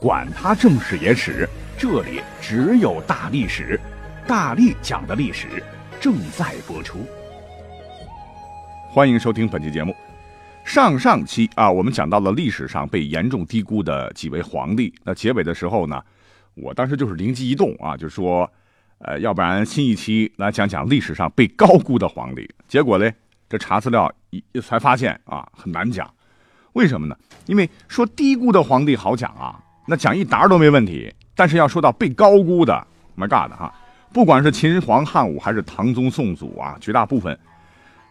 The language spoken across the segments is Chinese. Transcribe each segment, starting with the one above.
管他正史野史。这里只有大历史，大力讲的历史正在播出。欢迎收听本期节目。上上期啊，我们讲到了历史上被严重低估的几位皇帝。那结尾的时候呢，我当时就是灵机一动啊，就说，呃，要不然新一期来讲讲历史上被高估的皇帝。结果呢，这查资料一才发现啊，很难讲。为什么呢？因为说低估的皇帝好讲啊，那讲一沓都没问题。但是要说到被高估的，My God 哈，不管是秦皇、汉武还是唐宗宋祖啊，绝大部分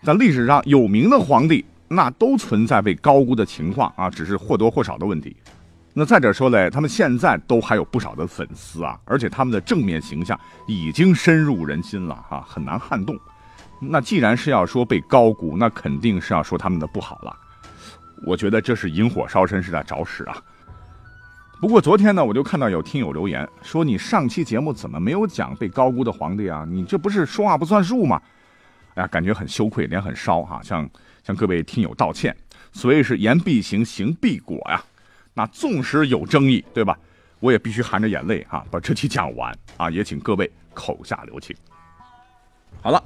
在历史上有名的皇帝，那都存在被高估的情况啊，只是或多或少的问题。那再者说嘞，他们现在都还有不少的粉丝啊，而且他们的正面形象已经深入人心了哈，很难撼动。那既然是要说被高估，那肯定是要说他们的不好了。我觉得这是引火烧身，是在找屎啊。不过昨天呢，我就看到有听友留言说：“你上期节目怎么没有讲被高估的皇帝啊？你这不是说话不算数吗？”哎呀，感觉很羞愧，脸很烧哈，向向各位听友道歉。所谓是言必行，行必果呀。那纵使有争议，对吧？我也必须含着眼泪哈把这期讲完啊！也请各位口下留情。好了，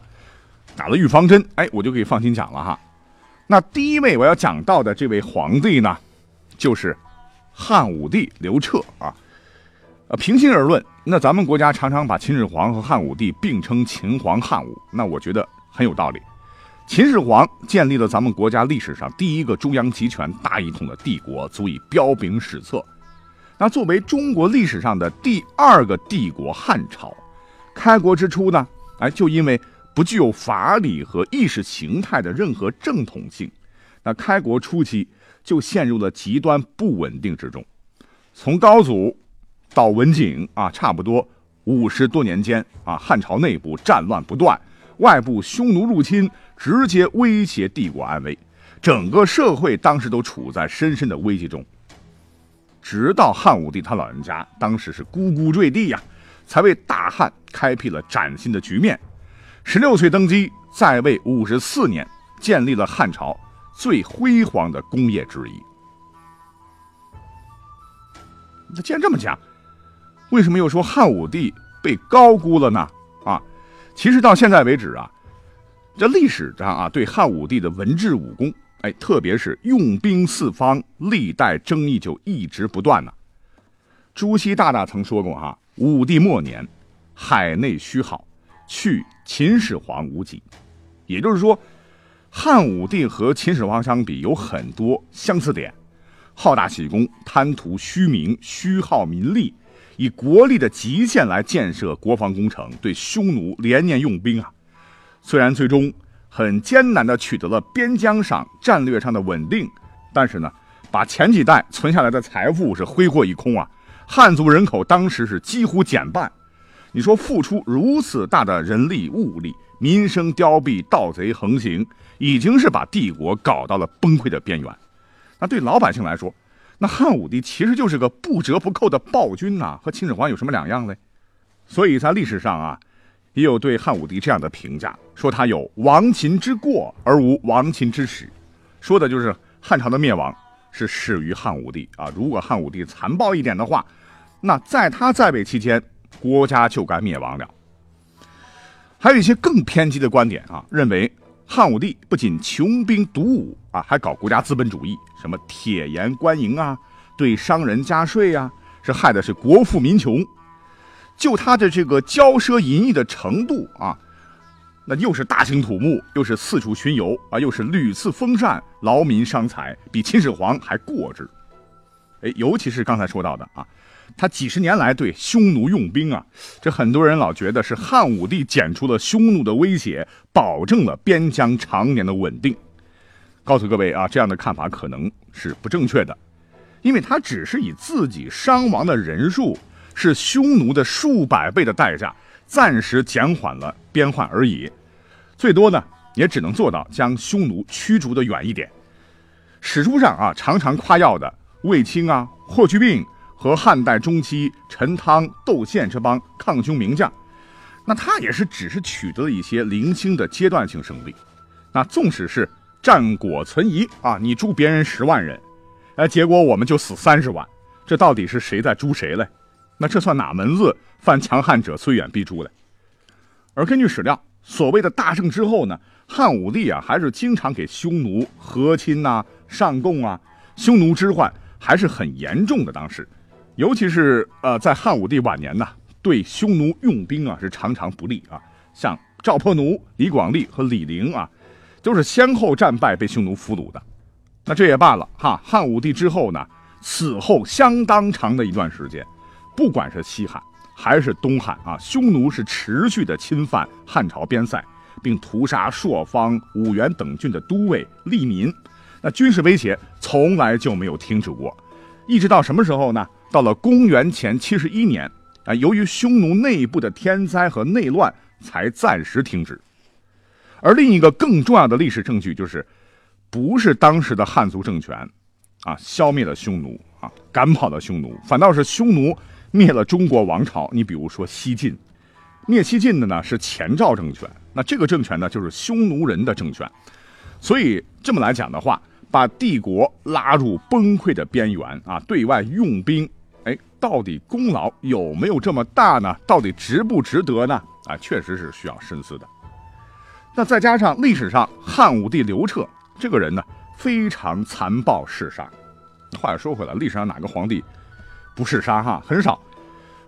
打了预防针，哎，我就可以放心讲了哈。那第一位我要讲到的这位皇帝呢，就是。汉武帝刘彻啊，呃，平心而论，那咱们国家常常把秦始皇和汉武帝并称秦皇汉武，那我觉得很有道理。秦始皇建立了咱们国家历史上第一个中央集权、大一统的帝国，足以彪炳史册。那作为中国历史上的第二个帝国汉朝，开国之初呢，哎，就因为不具有法理和意识形态的任何正统性，那开国初期。就陷入了极端不稳定之中。从高祖到文景啊，差不多五十多年间啊，汉朝内部战乱不断，外部匈奴入侵直接威胁帝国安危，整个社会当时都处在深深的危机中。直到汉武帝他老人家当时是咕咕坠地呀，才为大汉开辟了崭新的局面。十六岁登基，在位五十四年，建立了汉朝。最辉煌的工业之一。那既然这么讲，为什么又说汉武帝被高估了呢？啊，其实到现在为止啊，这历史上啊对汉武帝的文治武功，哎，特别是用兵四方，历代争议就一直不断呢。朱熹大大曾说过哈，武帝末年，海内虚好，去秦始皇无极，也就是说。汉武帝和秦始皇相比有很多相似点，好大喜功，贪图虚名，虚耗民力，以国力的极限来建设国防工程，对匈奴连年用兵啊。虽然最终很艰难地取得了边疆上战略上的稳定，但是呢，把前几代存下来的财富是挥霍一空啊。汉族人口当时是几乎减半，你说付出如此大的人力物力，民生凋敝，盗贼横行。已经是把帝国搞到了崩溃的边缘，那对老百姓来说，那汉武帝其实就是个不折不扣的暴君呐，和秦始皇有什么两样嘞？所以在历史上啊，也有对汉武帝这样的评价，说他有亡秦之过而无亡秦之始，说的就是汉朝的灭亡是始于汉武帝啊。如果汉武帝残暴一点的话，那在他在位期间，国家就该灭亡了。还有一些更偏激的观点啊，认为。汉武帝不仅穷兵黩武啊，还搞国家资本主义，什么铁盐官营啊，对商人加税呀，是害的是国富民穷。就他的这个骄奢淫逸的程度啊，那又是大兴土木，又是四处巡游啊，又是屡次封禅，劳民伤财，比秦始皇还过之。哎，尤其是刚才说到的啊。他几十年来对匈奴用兵啊，这很多人老觉得是汉武帝剪除了匈奴的威胁，保证了边疆常年的稳定。告诉各位啊，这样的看法可能是不正确的，因为他只是以自己伤亡的人数是匈奴的数百倍的代价，暂时减缓了边患而已，最多呢也只能做到将匈奴驱逐的远一点。史书上啊常常夸耀的卫青啊、霍去病和汉代中期陈汤、窦宪这帮抗匈名将，那他也是只是取得了一些零星的阶段性胜利。那纵使是战果存疑啊，你诛别人十万人，哎，结果我们就死三十万，这到底是谁在诛谁嘞？那这算哪门子犯强汉者虽远必诛嘞？而根据史料，所谓的大胜之后呢，汉武帝啊还是经常给匈奴和亲呐、上贡啊，匈奴之患还是很严重的。当时，尤其是呃在汉武帝晚年呢，对匈奴用兵啊是常常不利啊，像赵破奴、李广利和李陵啊。都是先后战败，被匈奴俘虏的。那这也罢了哈。汉武帝之后呢，此后相当长的一段时间，不管是西汉还是东汉啊，匈奴是持续的侵犯汉朝边塞，并屠杀朔方、五原等郡的都尉利民。那军事威胁从来就没有停止过，一直到什么时候呢？到了公元前七十一年啊，由于匈奴内部的天灾和内乱，才暂时停止。而另一个更重要的历史证据就是，不是当时的汉族政权，啊，消灭了匈奴啊，赶跑了匈奴，反倒是匈奴灭了中国王朝。你比如说西晋，灭西晋的呢是前赵政权，那这个政权呢就是匈奴人的政权。所以这么来讲的话，把帝国拉入崩溃的边缘啊，对外用兵，到底功劳有没有这么大呢？到底值不值得呢？啊，确实是需要深思的。那再加上历史上汉武帝刘彻这个人呢，非常残暴嗜杀。话又说回来，历史上哪个皇帝不嗜杀哈？很少，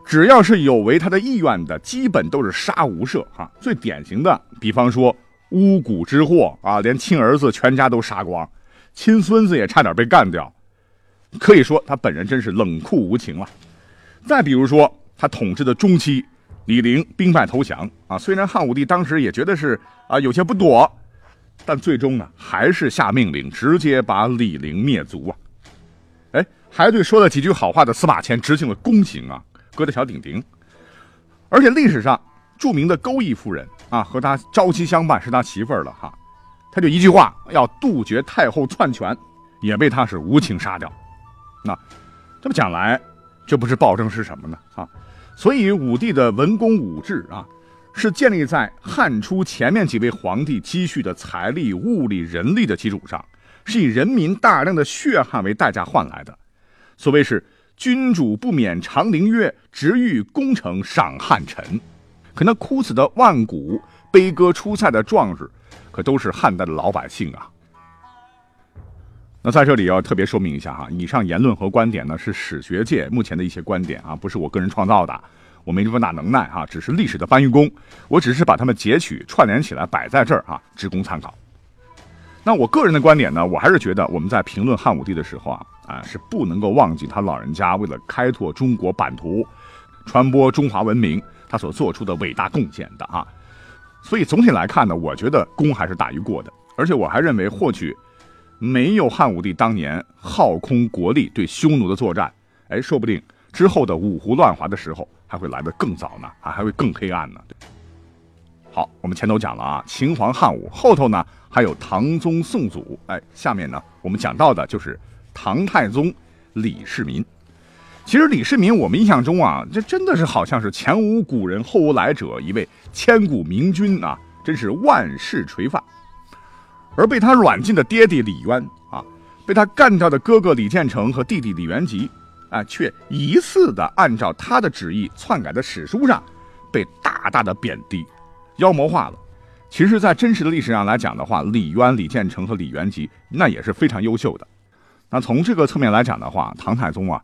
只要是有违他的意愿的，基本都是杀无赦哈。最典型的，比方说巫蛊之祸啊，连亲儿子全家都杀光，亲孙子也差点被干掉。可以说他本人真是冷酷无情了。再比如说他统治的中期。李陵兵败投降啊！虽然汉武帝当时也觉得是啊有些不妥，但最终呢还是下命令直接把李陵灭族啊！哎，还对说了几句好话的司马迁执行了宫刑啊，割的小顶顶。而且历史上著名的钩弋夫人啊，和他朝夕相伴，是他媳妇儿了哈。他就一句话要杜绝太后篡权，也被他是无情杀掉。那这么讲来，这不是暴政是什么呢？啊？所以，武帝的文公武治啊，是建立在汉初前面几位皇帝积蓄的财力、物力、人力的基础上，是以人民大量的血汗为代价换来的。所谓是“君主不免长陵月，直欲功成赏汉臣”，可那哭死的万古、悲歌出塞的壮士，可都是汉代的老百姓啊。那在这里要特别说明一下哈，以上言论和观点呢是史学界目前的一些观点啊，不是我个人创造的，我没这么大能耐哈，只是历史的搬运工，我只是把它们截取串联起来摆在这儿啊，只供参考。那我个人的观点呢，我还是觉得我们在评论汉武帝的时候啊，啊是不能够忘记他老人家为了开拓中国版图、传播中华文明，他所做出的伟大贡献的啊。所以总体来看呢，我觉得功还是大于过的，而且我还认为获取。没有汉武帝当年耗空国力对匈奴的作战，哎，说不定之后的五胡乱华的时候还会来得更早呢，啊，还会更黑暗呢。好，我们前头讲了啊，秦皇汉武，后头呢还有唐宗宋祖，哎，下面呢我们讲到的就是唐太宗李世民。其实李世民，我们印象中啊，这真的是好像是前无古人后无来者，一位千古明君啊，真是万世垂范。而被他软禁的爹爹李渊啊，被他干掉的哥哥李建成和弟弟李元吉，啊，却疑似的按照他的旨意篡改的史书上，被大大的贬低、妖魔化了。其实，在真实的历史上来讲的话，李渊、李建成和李元吉那也是非常优秀的。那从这个侧面来讲的话，唐太宗啊，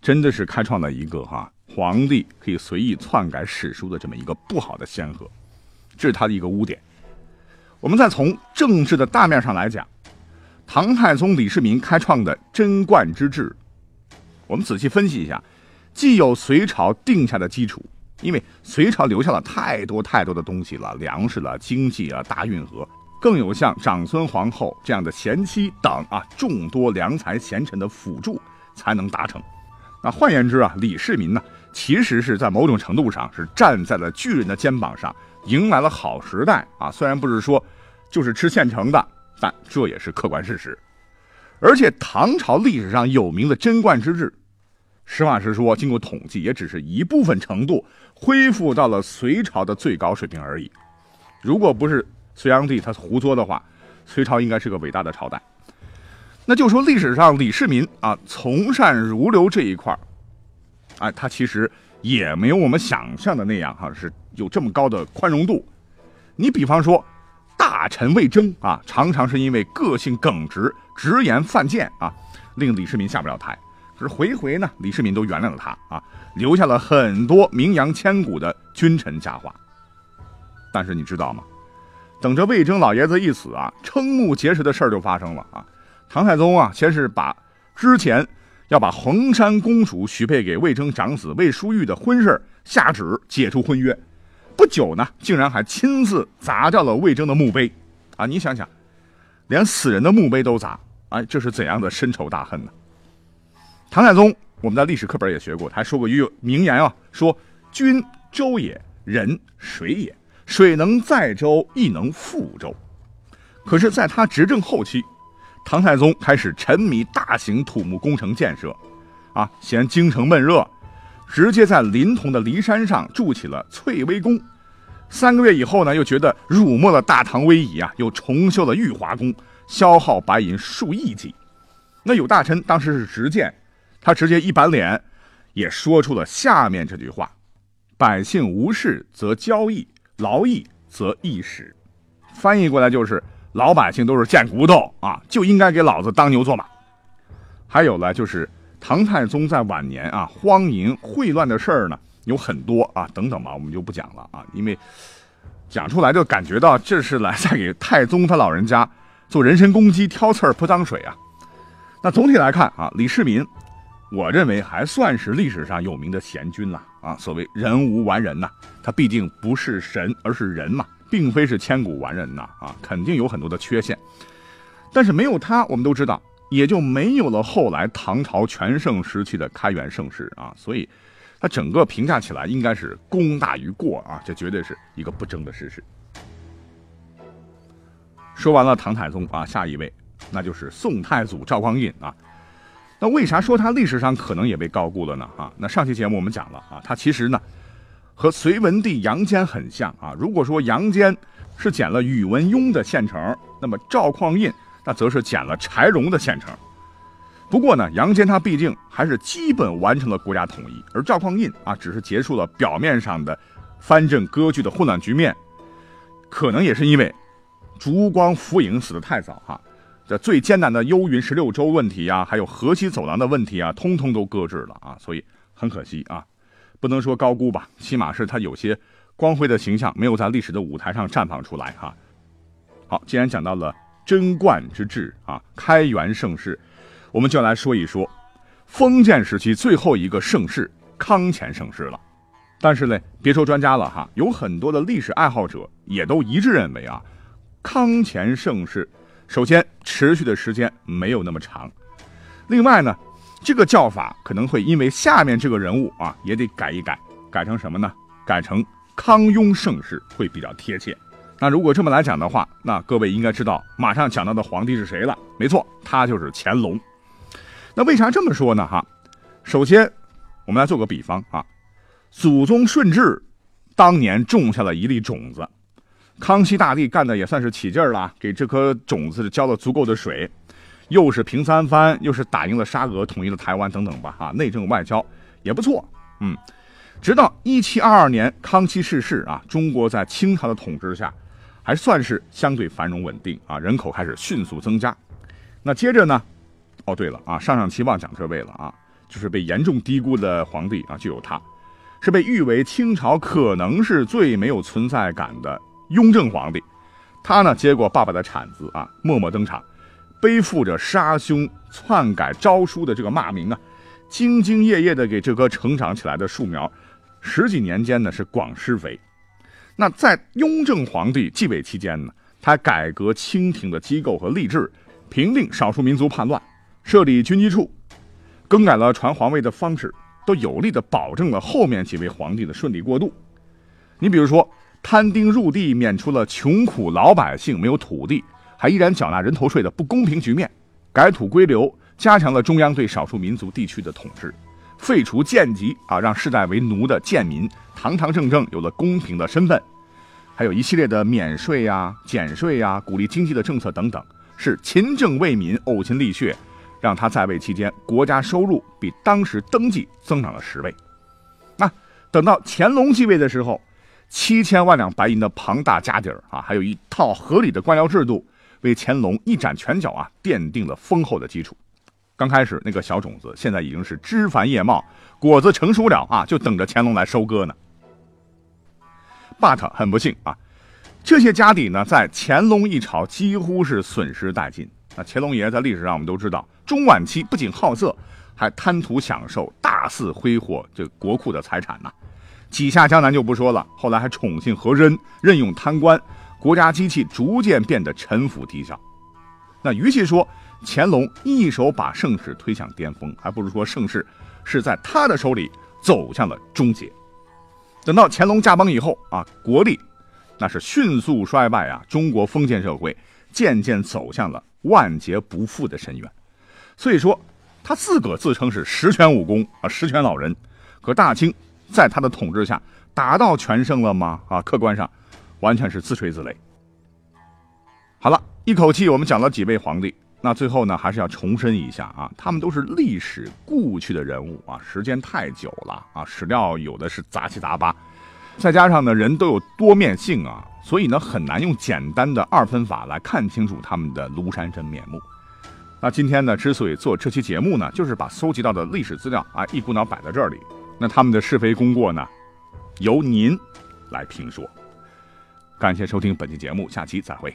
真的是开创了一个哈皇帝可以随意篡改史书的这么一个不好的先河，这是他的一个污点。我们再从政治的大面上来讲，唐太宗李世民开创的贞观之治，我们仔细分析一下，既有隋朝定下的基础，因为隋朝留下了太多太多的东西了，粮食了、经济啊、大运河，更有像长孙皇后这样的贤妻等啊众多良才贤臣的辅助，才能达成。那换言之啊，李世民呢，其实是在某种程度上是站在了巨人的肩膀上，迎来了好时代啊！虽然不是说就是吃现成的，但这也是客观事实。而且唐朝历史上有名的贞观之治，实话实说，经过统计，也只是一部分程度恢复到了隋朝的最高水平而已。如果不是隋炀帝他胡作的话，隋朝应该是个伟大的朝代。那就说历史上李世民啊，从善如流这一块儿哎，他其实也没有我们想象的那样哈，是有这么高的宽容度。你比方说，大臣魏征啊，常常是因为个性耿直、直言犯贱啊，令李世民下不了台。可是回回呢，李世民都原谅了他啊，留下了很多名扬千古的君臣佳话。但是你知道吗？等着魏征老爷子一死啊，瞠目结舌的事儿就发生了啊！唐太宗啊，先是把之前。要把衡山公主许配给魏征长子魏书玉的婚事下旨解除婚约，不久呢，竟然还亲自砸掉了魏征的墓碑，啊，你想想，连死人的墓碑都砸，哎，这是怎样的深仇大恨呢？唐太宗，我们在历史课本也学过，他还说过一句名言啊，说君周也，人水也，水能载舟，亦能覆舟。可是，在他执政后期。唐太宗开始沉迷大型土木工程建设，啊，嫌京城闷热，直接在临潼的骊山上筑起了翠微宫。三个月以后呢，又觉得辱没了大唐威仪啊，又重修了玉华宫，消耗白银数亿计。那有大臣当时是直谏，他直接一板脸，也说出了下面这句话：“百姓无事则交易，劳役则易使。”翻译过来就是。老百姓都是贱骨头啊，就应该给老子当牛做马。还有呢，就是唐太宗在晚年啊，荒淫秽乱的事儿呢有很多啊，等等吧，我们就不讲了啊，因为讲出来就感觉到这是来在给太宗他老人家做人身攻击、挑刺儿、泼脏水啊。那总体来看啊，李世民，我认为还算是历史上有名的贤君了啊。所谓人无完人呐，他毕竟不是神，而是人嘛。并非是千古完人呐，啊，肯定有很多的缺陷，但是没有他，我们都知道，也就没有了后来唐朝全盛时期的开元盛世啊，所以，他整个评价起来应该是功大于过啊，这绝对是一个不争的事实。说完了唐太宗啊，下一位那就是宋太祖赵匡胤啊，那为啥说他历史上可能也被高估了呢？啊，那上期节目我们讲了啊，他其实呢。和隋文帝杨坚很像啊。如果说杨坚是捡了宇文邕的现成，那么赵匡胤那则是捡了柴荣的现成。不过呢，杨坚他毕竟还是基本完成了国家统一，而赵匡胤啊，只是结束了表面上的藩镇割据的混乱局面。可能也是因为烛光浮影死得太早哈，这最艰难的幽云十六州问题啊，还有河西走廊的问题啊，通通都搁置了啊，所以很可惜啊。不能说高估吧，起码是他有些光辉的形象没有在历史的舞台上绽放出来哈。好，既然讲到了贞观之治啊，开元盛世，我们就来说一说封建时期最后一个盛世康乾盛世了。但是呢，别说专家了哈，有很多的历史爱好者也都一致认为啊，康乾盛世首先持续的时间没有那么长，另外呢。这个叫法可能会因为下面这个人物啊，也得改一改，改成什么呢？改成康雍盛世会比较贴切。那如果这么来讲的话，那各位应该知道马上讲到的皇帝是谁了？没错，他就是乾隆。那为啥这么说呢？哈，首先我们来做个比方啊，祖宗顺治当年种下了一粒种子，康熙大帝干的也算是起劲儿了，给这颗种子浇了足够的水。又是平三藩，又是打赢了沙俄，统一了台湾，等等吧，哈，内政外交也不错，嗯，直到一七二二年康熙逝世啊，中国在清朝的统治下，还算是相对繁荣稳定啊，人口开始迅速增加。那接着呢，哦对了啊，上上期忘讲这位了啊，就是被严重低估的皇帝啊，就有他，是被誉为清朝可能是最没有存在感的雍正皇帝，他呢接过爸爸的铲子啊，默默登场。背负着杀兄篡改诏书的这个骂名啊，兢兢业业的给这棵成长起来的树苗，十几年间呢是广施肥。那在雍正皇帝继位期间呢，他改革清廷的机构和吏治，平定少数民族叛乱，设立军机处，更改了传皇位的方式，都有力的保证了后面几位皇帝的顺利过渡。你比如说，摊丁入地免除了穷苦老百姓没有土地还依然缴纳人头税的不公平局面，改土归流，加强了中央对少数民族地区的统治，废除贱籍啊，让世代为奴的贱民堂堂正正有了公平的身份。还有一系列的免税呀、减税呀、鼓励经济的政策等等，是勤政为民、呕心沥血，让他在位期间国家收入比当时登记增长了十倍。那等到乾隆继位的时候，七千万两白银的庞大家底儿啊，还有一套合理的官僚制度，为乾隆一展拳脚啊奠定了丰厚的基础。刚开始那个小种子，现在已经是枝繁叶茂，果子成熟了啊，就等着乾隆来收割呢。But 很不幸啊，这些家底呢，在乾隆一朝几乎是损失殆尽。那乾隆爷在历史上我们都知道，中晚期不仅好色，还贪图享受，大肆挥霍这国库的财产呐。几下江南就不说了，后来还宠幸和珅，任用贪官，国家机器逐渐变得沉浮低效。那与其说乾隆一手把盛世推向巅峰，还不如说盛世是在他的手里走向了终结。等到乾隆驾崩以后啊，国力那是迅速衰败啊，中国封建社会渐渐走向了万劫不复的深渊。所以说，他自个自称是十全武功啊，十全老人。可大清在他的统治下达到全盛了吗？啊，客观上完全是自吹自擂。好了，一口气我们讲了几位皇帝。那最后呢，还是要重申一下啊，他们都是历史故去的人物啊，时间太久了啊，史料有的是杂七杂八，再加上呢，人都有多面性啊，所以呢，很难用简单的二分法来看清楚他们的庐山真面目。那今天呢，之所以做这期节目呢，就是把搜集到的历史资料啊，一股脑摆在这里，那他们的是非功过呢，由您来评说。感谢收听本期节目，下期再会。